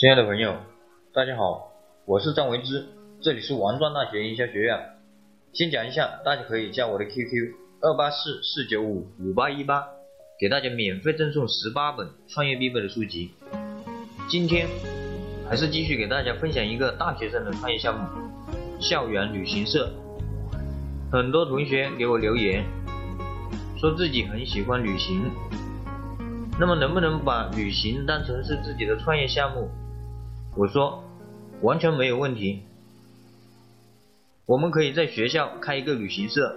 亲爱的朋友，大家好，我是张维之，这里是王庄大学营销学院。先讲一下，大家可以加我的 QQ 二八四四九五五八一八，给大家免费赠送十八本创业必备的书籍。今天还是继续给大家分享一个大学生的创业项目——校园旅行社。很多同学给我留言，说自己很喜欢旅行。那么能不能把旅行当成是自己的创业项目？我说，完全没有问题。我们可以在学校开一个旅行社。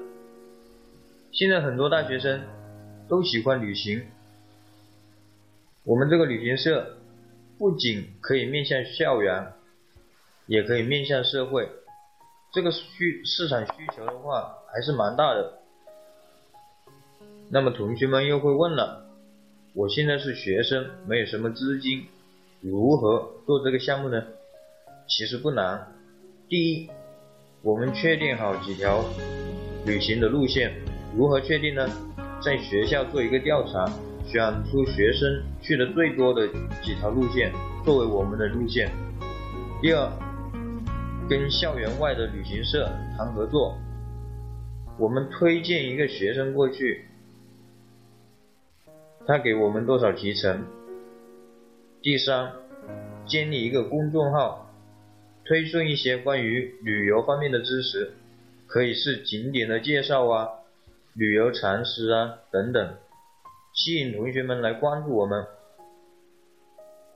现在很多大学生都喜欢旅行，我们这个旅行社不仅可以面向校园，也可以面向社会。这个需市场需求的话还是蛮大的。那么同学们又会问了。我现在是学生，没有什么资金，如何做这个项目呢？其实不难。第一，我们确定好几条旅行的路线，如何确定呢？在学校做一个调查，选出学生去的最多的几条路线作为我们的路线。第二，跟校园外的旅行社谈合作，我们推荐一个学生过去。他给我们多少提成？第三，建立一个公众号，推送一些关于旅游方面的知识，可以是景点的介绍啊，旅游常识啊等等，吸引同学们来关注我们。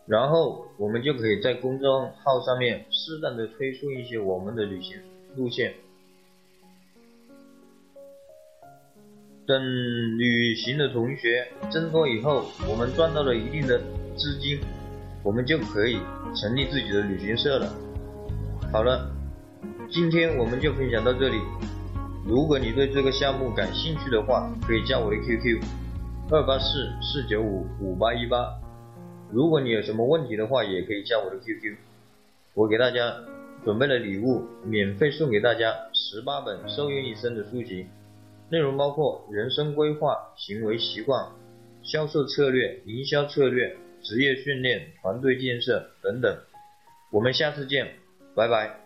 然后我们就可以在公众号上面适当的推送一些我们的旅行路线。等旅行的同学增多以后，我们赚到了一定的资金，我们就可以成立自己的旅行社了。好了，今天我们就分享到这里。如果你对这个项目感兴趣的话，可以加我的 QQ 二八四四九五五八一八。如果你有什么问题的话，也可以加我的 QQ。我给大家准备了礼物，免费送给大家十八本受用一生的书籍。内容包括人生规划、行为习惯、销售策略、营销策略、职业训练、团队建设等等。我们下次见，拜拜。